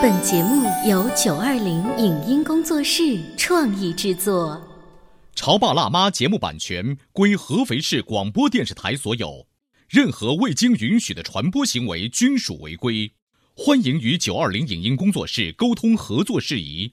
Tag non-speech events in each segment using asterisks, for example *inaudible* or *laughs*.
本节目由九二零影音工作室创意制作。《潮爸辣妈》节目版权归合肥市广播电视台所有，任何未经允许的传播行为均属违规。欢迎与九二零影音工作室沟通合作事宜。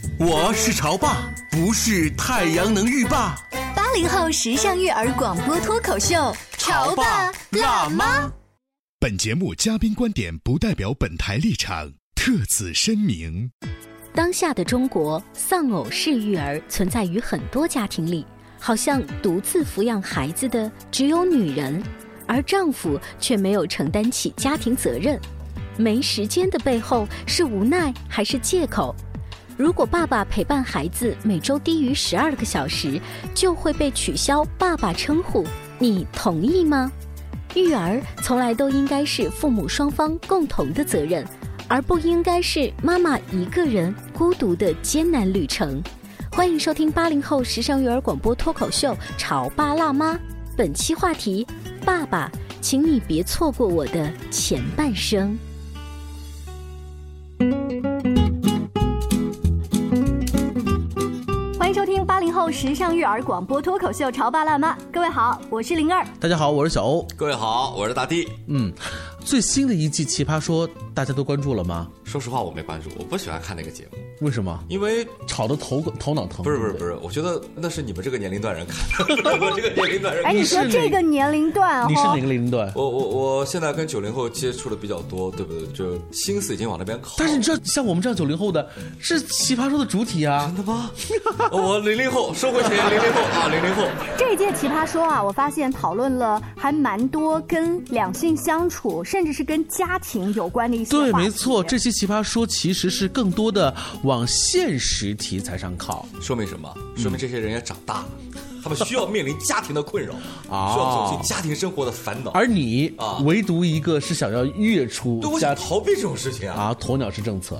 我是潮爸，不是太阳能浴霸。八零后时尚育儿广播脱口秀，潮爸辣妈。本节目嘉宾观点不代表本台立场，特此声明。当下的中国，丧偶式育儿存在于很多家庭里，好像独自抚养孩子的只有女人，而丈夫却没有承担起家庭责任。没时间的背后是无奈还是借口？如果爸爸陪伴孩子每周低于十二个小时，就会被取消爸爸称呼。你同意吗？育儿从来都应该是父母双方共同的责任，而不应该是妈妈一个人孤独的艰难旅程。欢迎收听八零后时尚育儿广播脱口秀《潮爸辣妈》，本期话题：爸爸，请你别错过我的前半生。零后时尚育儿广播脱口秀《潮爸辣妈》，各位好，我是灵儿。大家好，我是小欧。各位好，我是大地。嗯，最新的一季《奇葩说》，大家都关注了吗？说实话，我没关注，我不喜欢看那个节目。为什么？因为吵得头头脑疼。不是不是不是，我觉得那是你们这个年龄段人看的，*laughs* 我这个年龄段人。哎，你说这个年龄段，你是哪个年龄段？我我我现在跟九零后接触的比较多，对不对？就心思已经往那边靠。但是你知道，像我们这样九零后的，是《奇葩说》的主体啊。真的吗？*laughs* 我零零后，收回钱，零零后啊，零零后。这一届《奇葩说》啊，我发现讨论了还蛮多跟两性相处，甚至是跟家庭有关的一些。对，没错，这期《奇葩说》其实是更多的往现实。题材上靠，说明什么？说明这些人也长大了，他们需要面临家庭的困扰，需要走进家庭生活的烦恼。而你啊，唯独一个是想要跃出，对，我想逃避这种事情啊！啊，鸵鸟式政策。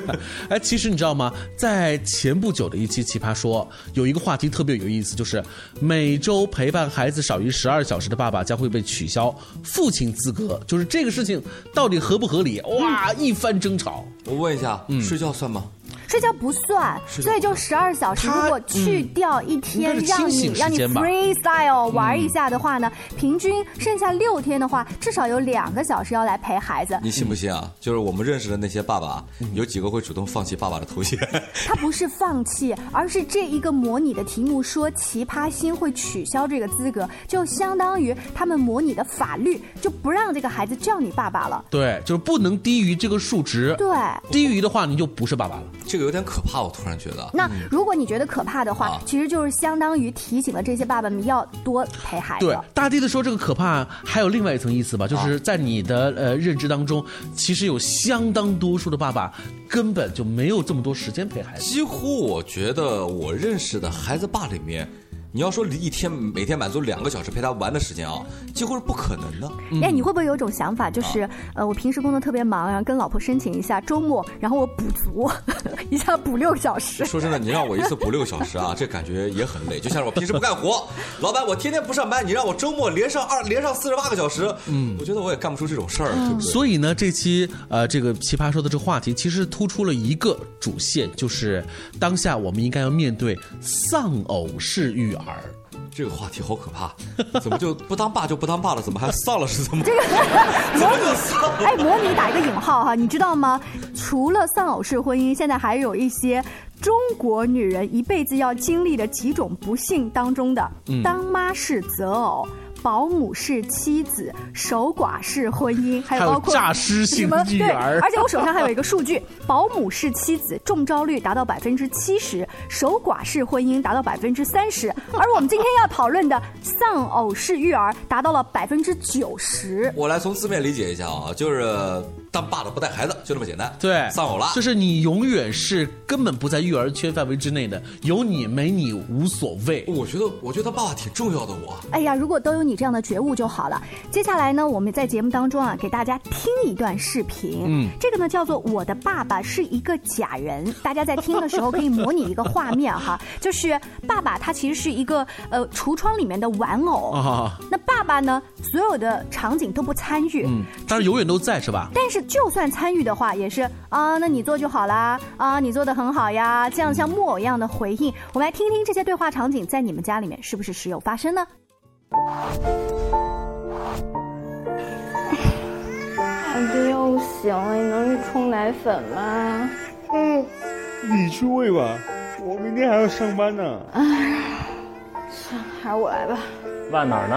*laughs* 哎，其实你知道吗？在前不久的一期《奇葩说》，有一个话题特别有意思，就是每周陪伴孩子少于十二小时的爸爸将会被取消父亲资格。就是这个事情到底合不合理？哇，一番争吵。我问一下，睡觉算吗？睡觉不算，所以就十二小时。如果去掉一天，让你让你 freestyle 玩一下的话呢，平均剩下六天的话，至少有两个小时要来陪孩子。你信不信啊？就是我们认识的那些爸爸，有几个会主动放弃爸爸的头衔？*laughs* 他不是放弃，而是这一个模拟的题目说奇葩星会取消这个资格，就相当于他们模拟的法律就不让这个孩子叫你爸爸了。对，就是不能低于这个数值。对，低于的话你就不是爸爸了。这个。有点可怕，我突然觉得。那如果你觉得可怕的话，其实就是相当于提醒了这些爸爸们要多陪孩子。对，大地的说这个可怕还有另外一层意思吧，就是在你的呃认知当中，其实有相当多数的爸爸根本就没有这么多时间陪孩子。几乎我觉得我认识的孩子爸里面。你要说一天每天满足两个小时陪他玩的时间啊，几乎是不可能的。哎，你会不会有一种想法，就是呃，我平时工作特别忙，然后跟老婆申请一下周末，然后我补足 *laughs* 一下补六个小时。说真的，你让我一次补六个小时啊，*laughs* 这感觉也很累。就像是我平时不干活，老板我天天不上班，你让我周末连上二连上四十八个小时，嗯，我觉得我也干不出这种事儿。所以呢，这期呃这个奇葩说的这个话题，其实突出了一个主线，就是当下我们应该要面对丧偶式育儿。儿，这个话题好可怕，*laughs* 怎么就不当爸就不当爸了？怎么还丧了？是怎么？这个 *laughs* 模拟，哎，模拟打一个引号哈，你知道吗？除了丧偶式婚姻，现在还有一些中国女人一辈子要经历的几种不幸当中的，当妈式择偶。保姆式妻子、守寡式婚姻，*laughs* 还有包括诈尸性育儿。*laughs* 而且我手上还有一个数据：保姆式妻子中招率达到百分之七十，守寡式婚姻达到百分之三十，而我们今天要讨论的丧偶式育儿达到了百分之九十。我来从字面理解一下啊，就是当爸的不带孩子，就这么简单。对，丧偶了，就是你永远是根本不在育儿圈范围之内的，有你没你无所谓。我觉得，我觉得爸爸挺重要的。我，哎呀，如果都有你这样的觉悟就好了。接下来呢，我们在节目当中啊，给大家听一段视频。嗯，这个呢叫做《我的爸爸是一个假人》，大家在听的时候可以模拟一个画面哈，就是爸爸他其实是一个呃橱窗里面的玩偶啊。那爸爸呢，所有的场景都不参与，嗯，但是永远都在是吧？但是就算参与的话，也是啊，那你做就好啦，啊，你做的很好呀，这样像木偶一样的回应。我们来听听这些对话场景在你们家里面是不是时有发生呢？*laughs* 孩子又醒了，你能去冲奶粉吗？嗯，你去喂吧，我明天还要上班呢。哎呀，算了，还是我来吧。晚哪儿呢？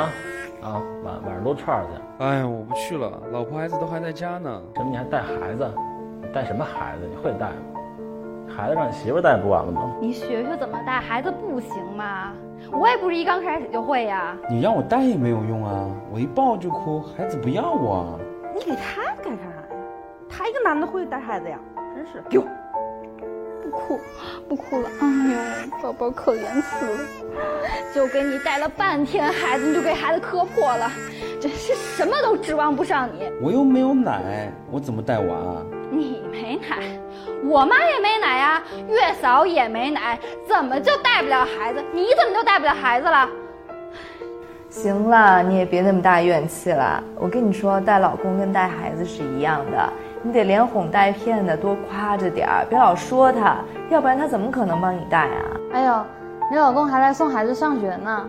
啊，晚晚上撸串去。哎呀，我不去了，老婆孩子都还在家呢。什么？你还带孩子？你带什么孩子？你会带吗？孩子让你媳妇带不完了吗？你学学怎么带孩子不行吗？我也不是一刚开始就会呀。你让我带也没有用啊，我一抱就哭，孩子不要我。你给他干啥呀？他一个男的会带孩子呀？真是，给我，不哭，不哭了。哎呦，宝宝可怜死了，就给你带了半天孩子，你就给孩子磕破了，真是什么都指望不上你。我又没有奶，我怎么带娃？啊你没奶。我妈也没奶呀，月嫂也没奶，怎么就带不了孩子？你怎么就带不了孩子了？行了，你也别那么大怨气了。我跟你说，带老公跟带孩子是一样的，你得连哄带骗的多夸着点儿，别老说他，要不然他怎么可能帮你带啊？哎呦，你老公还来送孩子上学呢，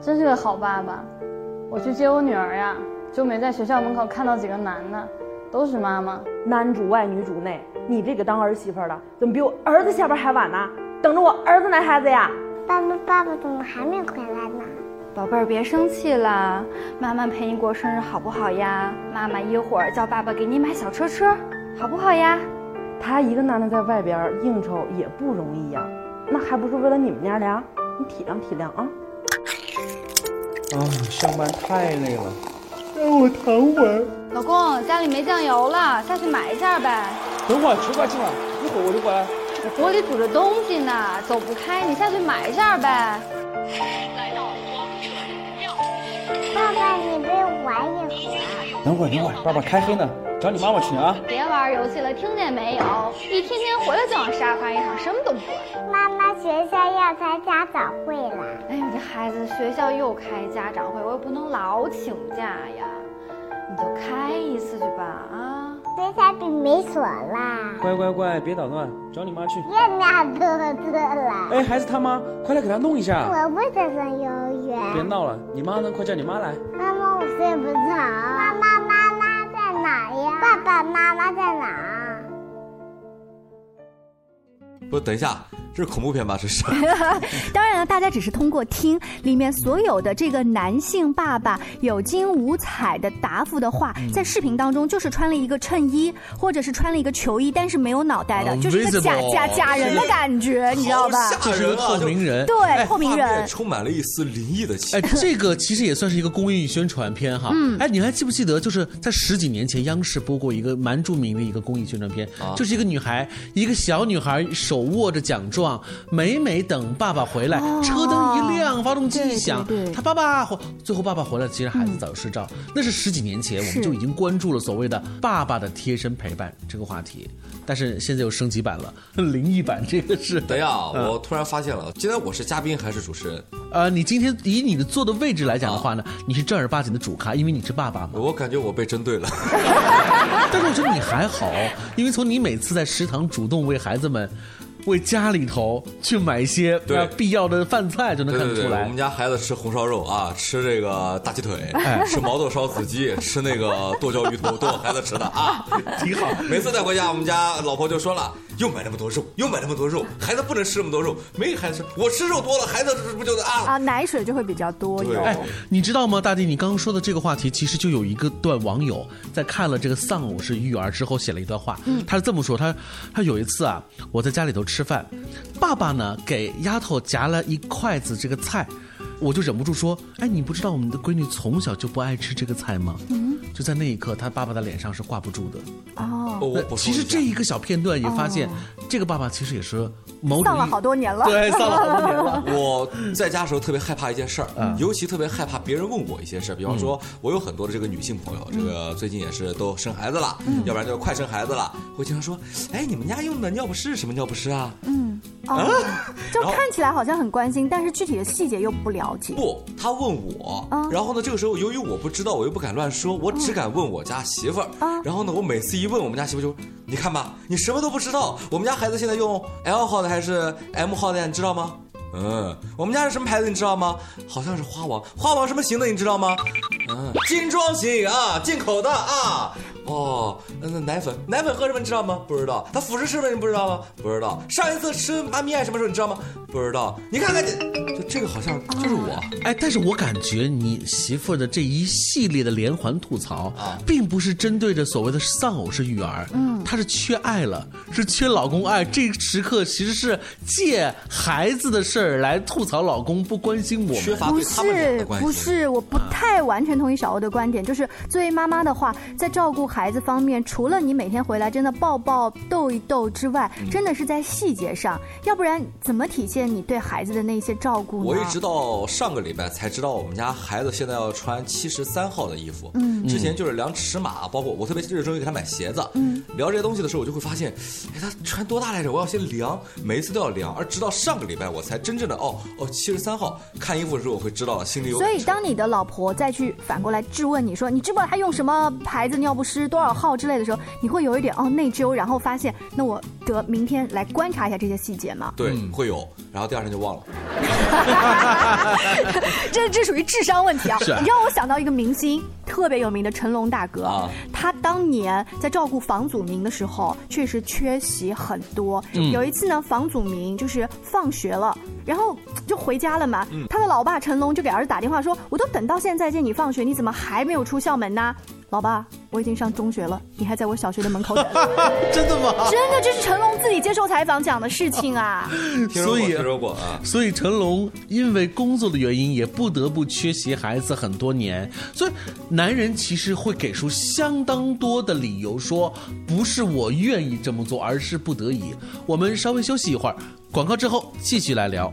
真是个好爸爸。我去接我女儿呀，就没在学校门口看到几个男的，都是妈妈，男主外女主内。你这个当儿媳妇的，怎么比我儿子下班还晚呢？等着我儿子奶孩子呀！爸爸，爸爸怎么还没回来呢？宝贝儿，别生气了，妈妈陪你过生日好不好呀？妈妈一会儿叫爸爸给你买小车车，好不好呀？他一个男的在外边应酬也不容易呀，那还不是为了你们娘俩？你体谅体谅啊！啊，上班太累了，让我躺会儿。老公，家里没酱油了，下去买一下呗。等会儿，吃快进来，一会儿我就过来。我锅里煮着东西呢，走不开，你下去买一下呗。来到王者荣耀。爸爸，你陪我玩一会儿。等会儿，等会儿，爸爸开黑呢，找你妈妈去啊。别玩游戏了，听见没有？一天天回来就往沙发一躺，什么都不管。妈妈，学校要开家长会了。哎你，这孩子学校又开家长会，我又不能老请假呀。你就开一次去吧，啊。水彩笔没锁啦！乖乖乖，别捣乱，找你妈去。又拿兔子了！哎，孩子他妈，快来给他弄一下。我不想上幼儿园。别闹了，你妈呢？快叫你妈来。妈妈，我睡不着。妈妈，妈妈在哪呀？爸爸妈妈在哪？不，等一下。这是恐怖片吧？这是。*laughs* *laughs* 当然了，大家只是通过听里面所有的这个男性爸爸有惊无彩的答复的话，在视频当中就是穿了一个衬衣，或者是穿了一个球衣，但是没有脑袋的，就是一个假假假人的感觉，你知道吧？这是个透明人，对，透明人，充满了一丝灵异的气。哎，这个其实也算是一个公益宣传片哈。嗯。哎，你还记不记得，就是在十几年前，央视播过一个蛮著名的一个公益宣传片，就是一个女孩，一个小女孩手握着奖状。每每等爸爸回来，车灯一亮，发动机一响，他爸爸回，最后爸爸回来，其实孩子早就睡着。那是十几年前，我们就已经关注了所谓的爸爸的贴身陪伴这个话题，但是现在又升级版了，灵异版。这个是。等一下，*laughs* 我突然发现了，今天我是嘉宾还是主持人？呃，你今天以你的坐的位置来讲的话呢，你是正儿八经的主咖，因为你是爸爸嘛。我感觉我被针对了，*laughs* 但是我觉得你还好，因为从你每次在食堂主动为孩子们。为家里头去买一些对必要的饭菜，就能看得出来。对对对我们家孩子吃红烧肉啊，吃这个大鸡腿，哎 *laughs* 吃毛豆烧子鸡，吃那个剁椒鱼头，都我孩子吃的啊，挺好。每次带回家，我们家老婆就说了，又买那么多肉，又买那么多肉，孩子不能吃那么多肉，没给孩子吃，我吃肉多了，孩子不就啊？啊，奶水就会比较多对。哎，你知道吗，大弟？你刚刚说的这个话题，其实就有一个段网友在看了这个丧偶式育儿之后写了一段话，嗯他是这么说：他他有一次啊，我在家里头吃饭，爸爸呢给丫头夹了一筷子这个菜。我就忍不住说：“哎，你不知道我们的闺女从小就不爱吃这个菜吗？”，就在那一刻，他爸爸的脸上是挂不住的。哦，我其实这一个小片段也发现，这个爸爸其实也是某种丧了好多年了。对，丧了好多年了。*laughs* 我在家的时候特别害怕一件事儿，嗯尤其特别害怕别人问我一些事儿，比方说，我有很多的这个女性朋友，这个最近也是都生孩子了，嗯要不然就是快生孩子了，会经常说，哎，你们家用的尿不湿什么尿不湿啊？嗯，哦，就看起来好像很关心，但是具体的细节又不了解。不，他问我，啊然后呢，这个时候由于我不知道，我又不敢乱说，我只敢问我家媳妇儿。啊然后呢，我每次一问我们家媳妇就，你看吧，你什么都不知道，我们家孩子现在用 L 号的还是 M 号的呀？你知道吗？嗯，我们家是什么牌子你知道吗？好像是花王，花王什么型的你知道吗？嗯，精装型啊，进口的啊。哦，那那奶粉，奶粉喝什么你知道吗？不知道。它辅食吃什么你不知道吗？不知道。上一次吃妈咪爱什么时候你知道吗？不知道。你看看这，就这个好像就是我。哎，但是我感觉你媳妇的这一系列的连环吐槽，啊并不是针对着所谓的丧偶式育儿，嗯她是缺爱了，是缺老公爱。这个时刻其实是借孩子的事儿来吐槽老公不关心我们，缺不是不是，我不太完全同意小欧的观点。就是作为妈妈的话，在照顾孩子方面，除了你每天回来真的抱抱逗一逗之外，嗯真的是在细节上，要不然怎么体现你对孩子的那些照顾呢？我一直到上个礼拜才知道，我们家孩子现在要穿七十三号的衣服。嗯之前就是量尺码，包括我特别热衷于给他买鞋子。嗯，聊这些东西的时候，我就会发现，哎，他穿多大来着？我要先量，每一次都要量。而直到上个礼拜，我才真正的哦哦七十三号。看衣服的时候，我会知道，心里有所以，当你的老婆再去反过来质问你说你知不知道他用什么牌子尿不湿多少号之类的时候，你会有一点哦内疚，然后发现那我得明天来观察一下这些细节吗？对，会有，然后第二天就忘了。*laughs* 这这属于智商问题啊！是啊你让我想到一个明星，特别有名的成龙大哥，啊他当年在照顾房祖名的时候，确实缺席很多。嗯有一次呢，房祖名就是放学了，然后就回家了嘛。嗯他的老爸成龙就给儿子打电话说：“我都等到现在接你放学，你怎么还没有出校门呢？”老爸，我已经上中学了，你还在我小学的门口等。*laughs* 真的吗？真的，这是成龙自己接受采访讲的事情啊。*laughs* 所以听说过啊。所以成龙因为工作的原因，也不得不缺席孩子很多年。所以男人其实会给出相当多的理由，说不是我愿意这么做，而是不得已。我们稍微休息一会儿，广告之后继续来聊。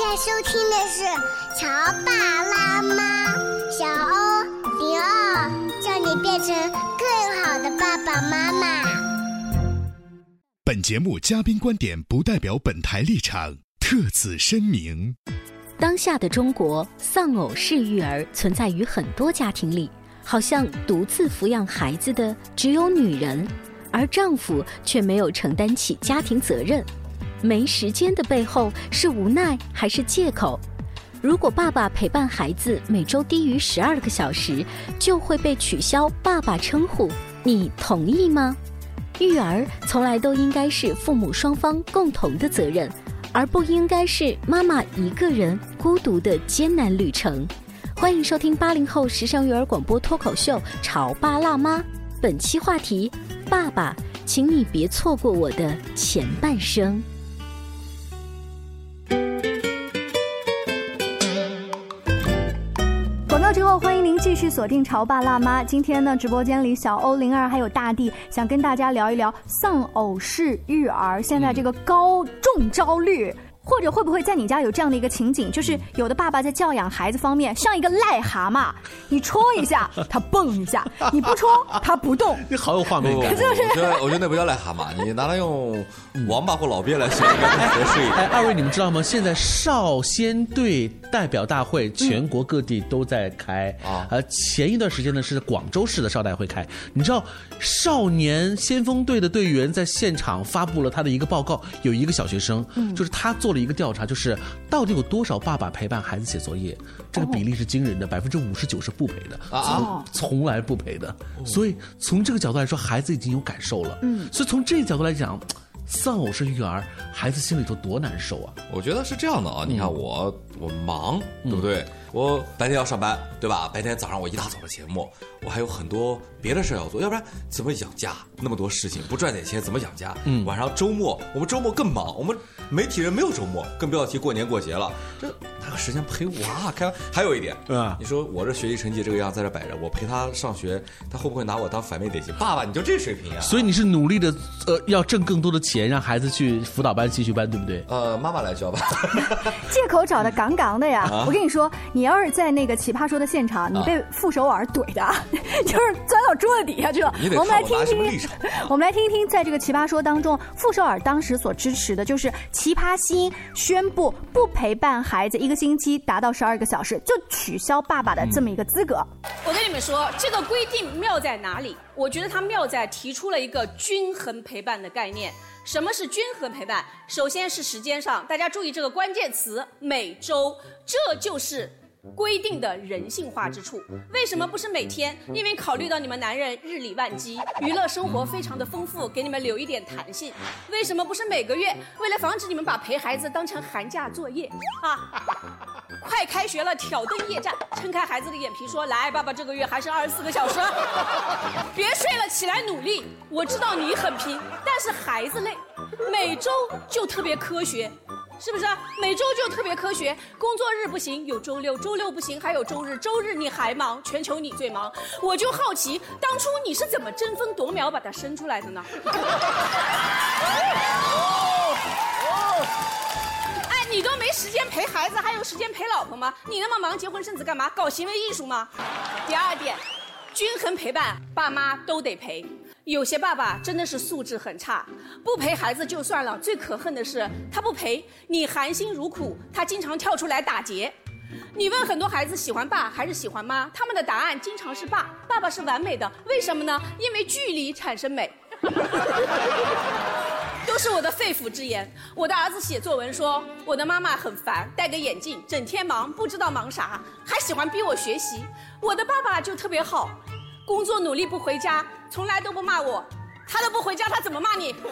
你在收听的是《乔爸拉妈》，小欧零二，叫你变成更好的爸爸妈妈。本节目嘉宾观点不代表本台立场，特此声明。当下的中国，丧偶式育儿存在于很多家庭里，好像独自抚养孩子的只有女人，而丈夫却没有承担起家庭责任。没时间的背后是无奈还是借口？如果爸爸陪伴孩子每周低于十二个小时，就会被取消爸爸称呼，你同意吗？育儿从来都应该是父母双方共同的责任，而不应该是妈妈一个人孤独的艰难旅程。欢迎收听八零后时尚育儿广播脱口秀《潮爸辣妈》，本期话题：爸爸，请你别错过我的前半生。继续锁定《潮爸辣妈》。今天呢，直播间里小欧、灵儿还有大地想跟大家聊一聊丧偶式育儿，现在这个高中招率。或者会不会在你家有这样的一个情景，就是有的爸爸在教养孩子方面像一个癞蛤蟆，*laughs* 你戳一下他蹦一下，*laughs* 你不戳他不动。你好有画面感？*laughs* 我觉得我觉得那不叫癞蛤蟆，你拿来用王八或老鳖来形容更合适一点。哎，二位你们知道吗？现在少先队代表大会全国各地都在开啊，呃，前一段时间呢是广州市的少代会开。你知道少年先锋队的队员在现场发布了他的一个报告，有一个小学生，就是他做了。一个调查就是，到底有多少爸爸陪伴孩子写作业？这个比例是惊人的，百分之五十九是不陪的，从从来不陪的。所以从这个角度来说，孩子已经有感受了。嗯，所以从这个角度来讲，丧偶式育儿，孩子心里头多难受啊！我觉得是这样的啊，你看我我忙，对不对？我白天要上班，对吧？白天早上我一大早的节目，我还有很多别的事要做，要不然怎么养家？那么多事情不赚点钱怎么养家？嗯，晚上周末我们周末更忙，我们媒体人没有周末，更不要提过年过节了。这哪有时间陪娃？开还有一点，嗯，你说我这学习成绩这个样在这摆着，我陪他上学，他会不会拿我当反面典型？爸爸，你就这水平啊？所以你是努力的，呃，要挣更多的钱，让孩子去辅导班、兴趣班，对不对？呃，妈妈来教吧。*laughs* 借口找的杠杠的呀！我跟你说，你要是在那个奇葩说的现场，你被傅首尔怼的，*laughs* 就是钻到桌子底下去了。*laughs* 我们来听听，我们来听一听，在这个奇葩说当中，傅首尔当时所支持的就是奇葩星宣布不陪伴孩子一个星期达到十二个小时，就取消爸爸的这么一个资格。我跟你们说，这个规定妙在哪里？我觉得它妙在提出了一个均衡陪伴的概念。什么是均衡陪伴？首先是时间上，大家注意这个关键词，每周，这就是。规定的人性化之处，为什么不是每天？因为考虑到你们男人日理万机，娱乐生活非常的丰富，给你们留一点弹性。为什么不是每个月？为了防止你们把陪孩子当成寒假作业啊！快开学了，挑灯夜战，撑开孩子的眼皮说：“来，爸爸这个月还剩二十四个小时，别睡了，起来努力。我知道你很拼，但是孩子累。每周就特别科学。”是不是每周就特别科学？工作日不行，有周六；周六不行，还有周日。周日你还忙，全球你最忙。我就好奇，当初你是怎么争分夺秒把他生出来的呢？*laughs* 哎，你都没时间陪孩子，还有时间陪老婆吗？你那么忙，结婚生子干嘛？搞行为艺术吗？第二点，均衡陪伴，爸妈都得陪。有些爸爸真的是素质很差，不陪孩子就算了，最可恨的是他不陪你，含辛茹苦，他经常跳出来打劫。你问很多孩子喜欢爸还是喜欢妈，他们的答案经常是爸，爸爸是完美的，为什么呢？因为距离产生美。*laughs* 都是我的肺腑之言。我的儿子写作文说，我的妈妈很烦，戴个眼镜，整天忙，不知道忙啥，还喜欢逼我学习。我的爸爸就特别好。工作努力不回家，从来都不骂我，他都不回家，他怎么骂你？*laughs*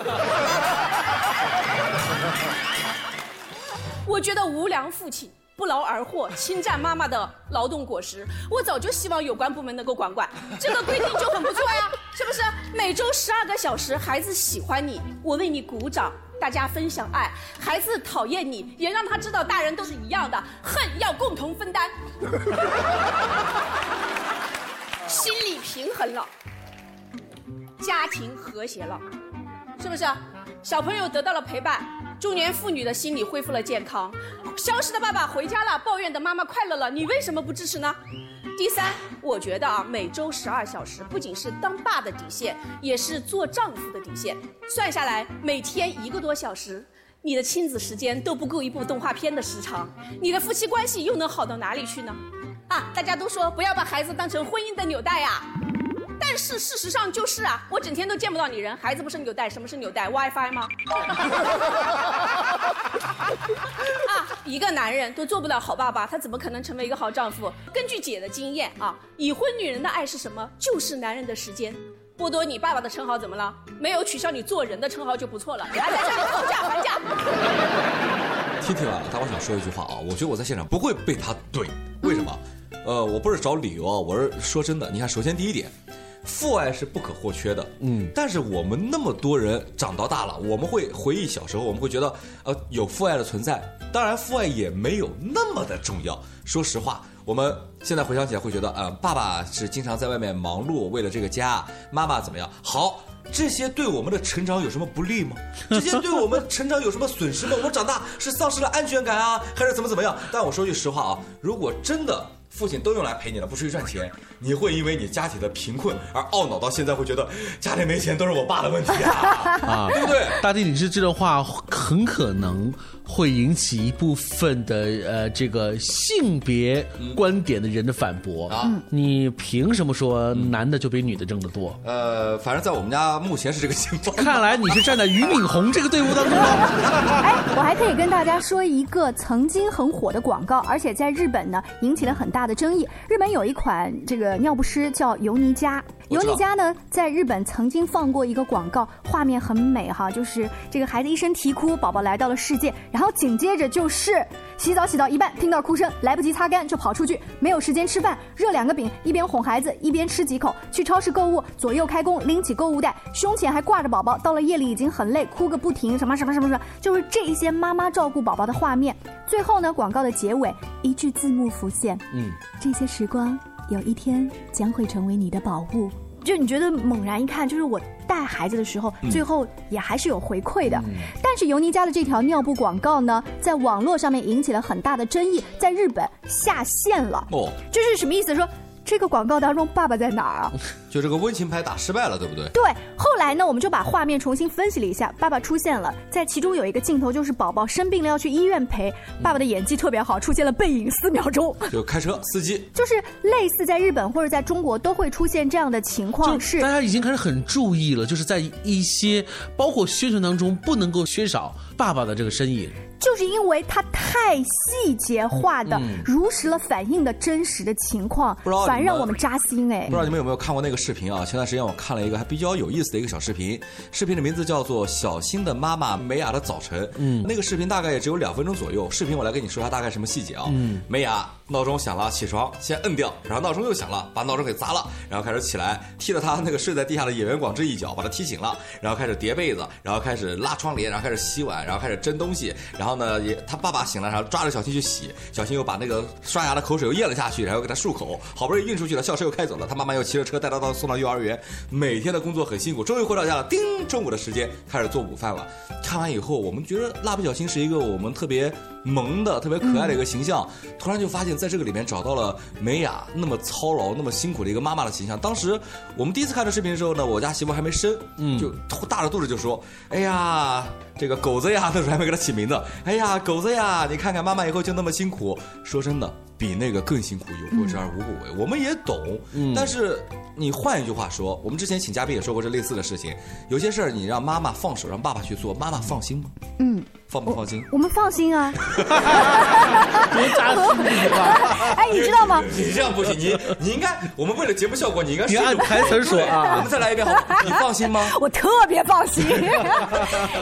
我觉得无良父亲不劳而获，侵占妈妈的劳动果实。我早就希望有关部门能够管管，这个规定就很不错呀，是不是？每周十二个小时，孩子喜欢你，我为你鼓掌，大家分享爱；孩子讨厌你，也让他知道大人都是一样的，恨要共同分担。*laughs* 心理平衡了，家庭和谐了，是不是？小朋友得到了陪伴，中年妇女的心理恢复了健康，消失的爸爸回家了，抱怨的妈妈快乐了，你为什么不支持呢？第三，我觉得啊，每周十二小时不仅是当爸的底线，也是做丈夫的底线。算下来，每天一个多小时，你的亲子时间都不够一部动画片的时长，你的夫妻关系又能好到哪里去呢？啊，大家都说不要把孩子当成婚姻的纽带呀，但是事实上就是啊，我整天都见不到你人，孩子不是纽带，什么是纽带？WiFi 吗？*laughs* 啊，一个男人都做不了好爸爸，他怎么可能成为一个好丈夫？根据姐的经验啊，已婚女人的爱是什么？就是男人的时间。剥夺你爸爸的称号怎么了？没有取消你做人的称号就不错了。还在这里讨价还价。*laughs* 听听完了，但我想说一句话啊，我觉得我在现场不会被他怼，为什么？呃，我不是找理由啊，我是说真的。你看，首先第一点，父爱是不可或缺的。嗯，但是我们那么多人长到大了，我们会回忆小时候，我们会觉得呃有父爱的存在。当然，父爱也没有那么的重要。说实话，我们现在回想起来会觉得，呃，爸爸是经常在外面忙碌，为了这个家，妈妈怎么样？好。这些对我们的成长有什么不利吗？这些对我们成长有什么损失吗？我们长大是丧失了安全感啊，还是怎么怎么样？但我说句实话啊，如果真的父亲都用来陪你了，不出去赚钱，你会因为你家庭的贫困而懊恼到现在，会觉得家里没钱都是我爸的问题啊，啊，*laughs* 对不对？大弟，你是这段话很可能。会引起一部分的呃这个性别观点的人的反驳啊！你凭什么说男的就比女的挣得多？呃，反正在我们家目前是这个情况。看来你是站在俞敏洪这个队伍当中。哎，我还可以跟大家说一个曾经很火的广告，而且在日本呢引起了很大的争议。日本有一款这个尿不湿叫尤尼佳，尤尼佳呢在日本曾经放过一个广告，画面很美哈，就是这个孩子一声啼哭，宝宝来到了世界。然然后紧接着就是洗澡，洗到一半听到哭声，来不及擦干就跑出去，没有时间吃饭，热两个饼，一边哄孩子一边吃几口。去超市购物，左右开弓，拎起购物袋，胸前还挂着宝宝。到了夜里已经很累，哭个不停，什么什么什么什么，就是这些妈妈照顾宝宝的画面。最后呢，广告的结尾一句字幕浮现，嗯，这些时光有一天将会成为你的宝物。就你觉得猛然一看，就是我带孩子的时候，最后也还是有回馈的。但是尤尼家的这条尿布广告呢，在网络上面引起了很大的争议，在日本下线了。哦，这是什么意思？说。这个广告当中，爸爸在哪儿啊？*laughs* 就这个温情牌打失败了，对不对？对。后来呢，我们就把画面重新分析了一下，爸爸出现了，在其中有一个镜头，就是宝宝生病了要去医院陪，爸爸的演技特别好，出现了背影四秒钟。就开车司机。就是类似在日本或者在中国都会出现这样的情况，是大家已经开始很注意了，就是在一些包括宣传当中不能够缺少爸爸的这个身影。就是因为它太细节化的，如实了反映的真实的情况，反而让我们扎心哎。不知道你们有没有看过那个视频啊？前段时间我看了一个还比较有意思的一个小视频，视频的名字叫做《小新的妈妈美雅的早晨》。嗯，那个视频大概也只有两分钟左右。视频我来跟你说一下大概什么细节啊？嗯，美雅闹钟响了，起床先摁掉，然后闹钟又响了，把闹钟给砸了，然后开始起来踢了他那个睡在地下的演员广志一脚，把他踢醒了，然后开始叠被子，然后开始拉窗帘，然后开始洗碗，然后开始蒸东西，然后。然后呢，也他爸爸醒了，然后抓着小新去洗，小新又把那个刷牙的口水又咽了下去，然后给他漱口，好不容易运出去了，校车又开走了，他妈妈又骑着车带他到送到幼儿园，每天的工作很辛苦，终于回到家了，叮，中午的时间开始做午饭了。看完以后，我们觉得蜡笔小新是一个我们特别萌的、特别可爱的一个形象，突然就发现在这个里面找到了美雅那么操劳、那么辛苦的一个妈妈的形象。当时我们第一次看这视频的时候呢，我家媳妇还没生，嗯，就大着肚子就说：“哎呀。”这个狗子呀，*laughs* 那时候还没给他起名字。哎呀，狗子呀，你看看妈妈以后就那么辛苦。说真的，比那个更辛苦，有过之而无不为。我们也懂，但是你换一句话说，我们之前请嘉宾也说过这类似的事情。有些事儿你让妈妈放手，让爸爸去做，妈妈放心吗？嗯。放不放心？我们放心啊！*laughs* 别扎心 *laughs* 哎，你知道吗？你这样不行，你你应该，我们为了节目效果，你应该按台词说啊。*laughs* 我们再来一遍，你放心吗？我特别放心。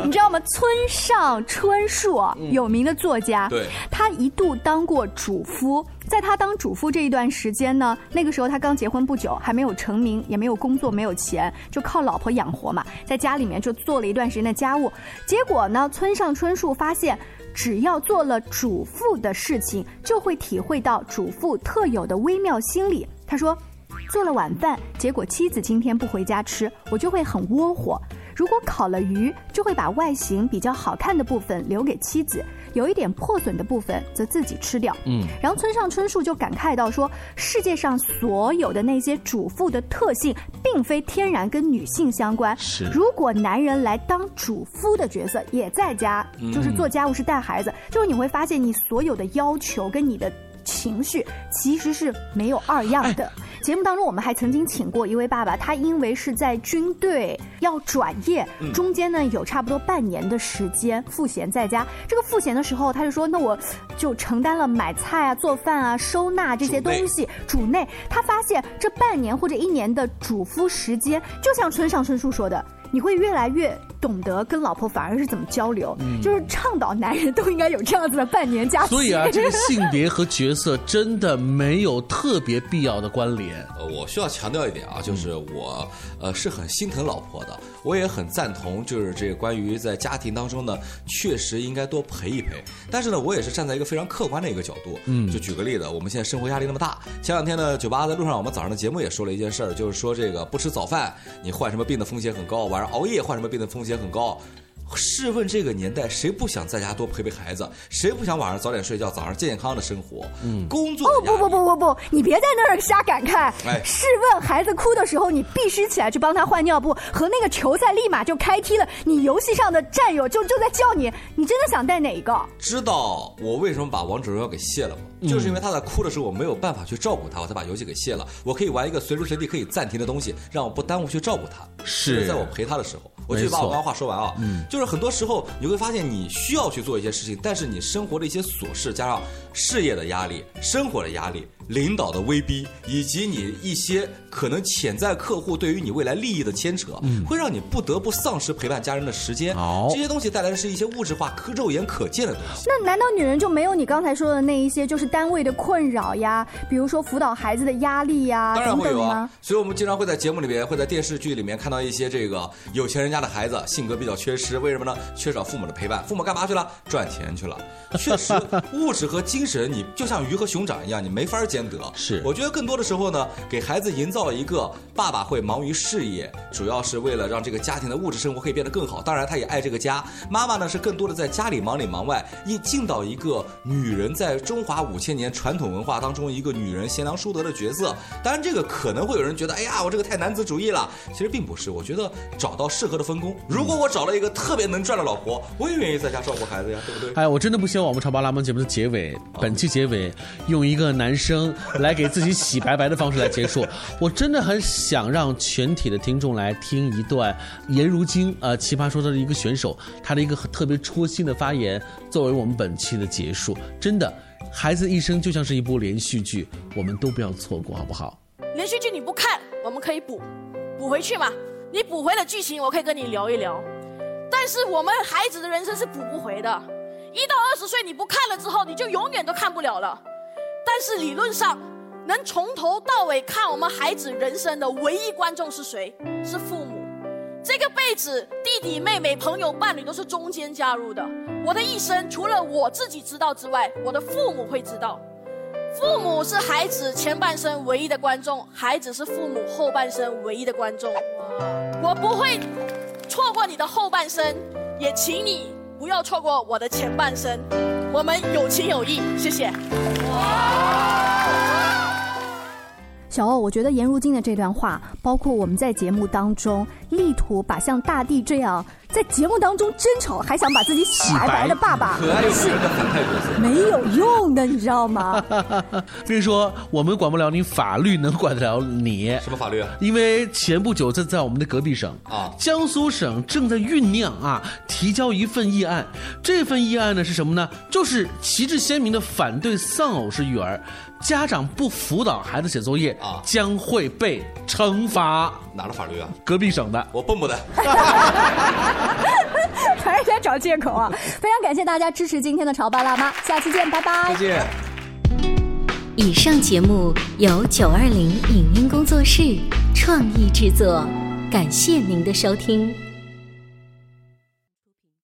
你知道吗？村上春树，有名的作家，对，他一度当过主夫。在他当主妇这一段时间呢，那个时候他刚结婚不久，还没有成名，也没有工作，没有钱，就靠老婆养活嘛。在家里面就做了一段时间的家务，结果呢，村上春树发现，只要做了主妇的事情，就会体会到主妇特有的微妙心理。他说，做了晚饭，结果妻子今天不回家吃，我就会很窝火。如果烤了鱼，就会把外形比较好看的部分留给妻子。有一点破损的部分则自己吃掉。嗯，然后村上春树就感慨到说，世界上所有的那些主妇的特性，并非天然跟女性相关。是，如果男人来当主夫的角色，也在家，就是做家务是带孩子，就是你会发现你所有的要求跟你的情绪其实是没有二样的。节目当中，我们还曾经请过一位爸爸，他因为是在军队要转业，中间呢有差不多半年的时间赋闲在家。这个赋闲的时候，他就说：“那我就承担了买菜啊、做饭啊、收纳这些东西，主内。”他发现这半年或者一年的主夫时间，就像村上春树说的，你会越来越。懂得跟老婆反而是怎么交流，就是倡导男人都应该有这样子的半年假期。所以啊，这个性别和角色真的没有特别必要的关联。呃，我需要强调一点啊，就是我呃是很心疼老婆的，我也很赞同，就是这个关于在家庭当中呢，确实应该多陪一陪。但是呢，我也是站在一个非常客观的一个角度，嗯，就举个例子，我们现在生活压力那么大，前两天呢，酒吧在路上，我们早上的节目也说了一件事儿，就是说这个不吃早饭，你患什么病的风险很高，晚上熬夜患什么病的风险很高。试问这个年代，谁不想在家多陪陪孩子？谁不想晚上早点睡觉，早上健健康康的生活？嗯，工作哦不不不不不，你别在那儿瞎感慨。哎，试问孩子哭的时候，你必须起来去帮他换尿布，和那个球赛立马就开踢了，你游戏上的战友就就在叫你，你真的想带哪一个？知道我为什么把王者荣耀给卸了吗？就是因为他在哭的时候，我没有办法去照顾他，我才把游戏给卸了。我可以玩一个随时随地可以暂停的东西，让我不耽误去照顾他。是在我陪他的时候，我去把我刚刚话说完啊。嗯，就是很多时候你会发现，你需要去做一些事情，但是你生活的一些琐事，加上事业的压力、生活的压力、领导的威逼，以及你一些可能潜在客户对于你未来利益的牵扯，会让你不得不丧失陪伴家人的时间。哦，这些东西带来的是一些物质化、可肉眼可见的东西。那难道女人就没有你刚才说的那一些，就是单位的困扰呀？比如说辅导孩子的压力呀，当然会有啊。所以我们经常会在节目里面，会在电视剧里面看到一些这个有钱人家的孩子性格比较缺失，为什么呢？缺少父母的陪伴，父母干嘛去了？赚钱去了。确实，*laughs* 物质和精神，你就像鱼和熊掌一样，你没法兼得。是，我觉得更多的时候呢，给孩子营造一个爸爸会忙于事业，主要是为了让这个家庭的物质生活可以变得更好。当然，他也爱这个家。妈妈呢，是更多的在家里忙里忙外，一尽到一个女人在中华五千年传统文化当中一个女人贤良淑德的角色。当然，这个可能会有人觉得，哎呀，我这个太男子主义了。其实并不是，我觉得找到适合的分工。如果我找了一个特别能赚的老婆，我也愿意在家照顾孩子呀，对不对？哎，我真的不希望我们《潮爸辣妈》节目的结尾，本期结尾用一个男生来给自己洗白白的方式来结束。*laughs* 我真的很想让全体的听众来听一段颜如晶呃奇葩说的一个选手他的一个特别戳心的发言，作为我们本期的结束。真的，孩子一生就像是一部连续剧，我们都不要错过，好不好？连续剧你不看，我们可以补补回去嘛。你补回了剧情，我可以跟你聊一聊。但是我们孩子的人生是补不回的，一到二十岁你不看了之后，你就永远都看不了了。但是理论上，能从头到尾看我们孩子人生的唯一观众是谁？是父母。这个辈子，弟弟妹妹、朋友、伴侣都是中间加入的。我的一生，除了我自己知道之外，我的父母会知道。父母是孩子前半生唯一的观众，孩子是父母后半生唯一的观众。我不会错过你的后半生，也请你不要错过我的前半生。我们有情有义，谢谢。小欧，我觉得颜如晶的这段话，包括我们在节目当中力图把像大地这样。在节目当中真丑，还想把自己洗白白的爸爸，可爱又可人的反派角色，没有用的，你知道吗？*laughs* 所以说，我们管不了你，法律能管得了你。什么法律啊？因为前不久，在在我们的隔壁省啊，江苏省正在酝酿啊，提交一份议案。这份议案呢是什么呢？就是旗帜鲜明的反对丧偶式育儿，家长不辅导孩子写作业啊，将会被惩罚。哪的法律啊？隔壁省的。我蹦蹦的。*laughs* 还是在找借口啊！非常感谢大家支持今天的潮爸辣妈，下期见，拜拜。再见。以上节目由九二零影音工作室创意制作，感谢您的收听。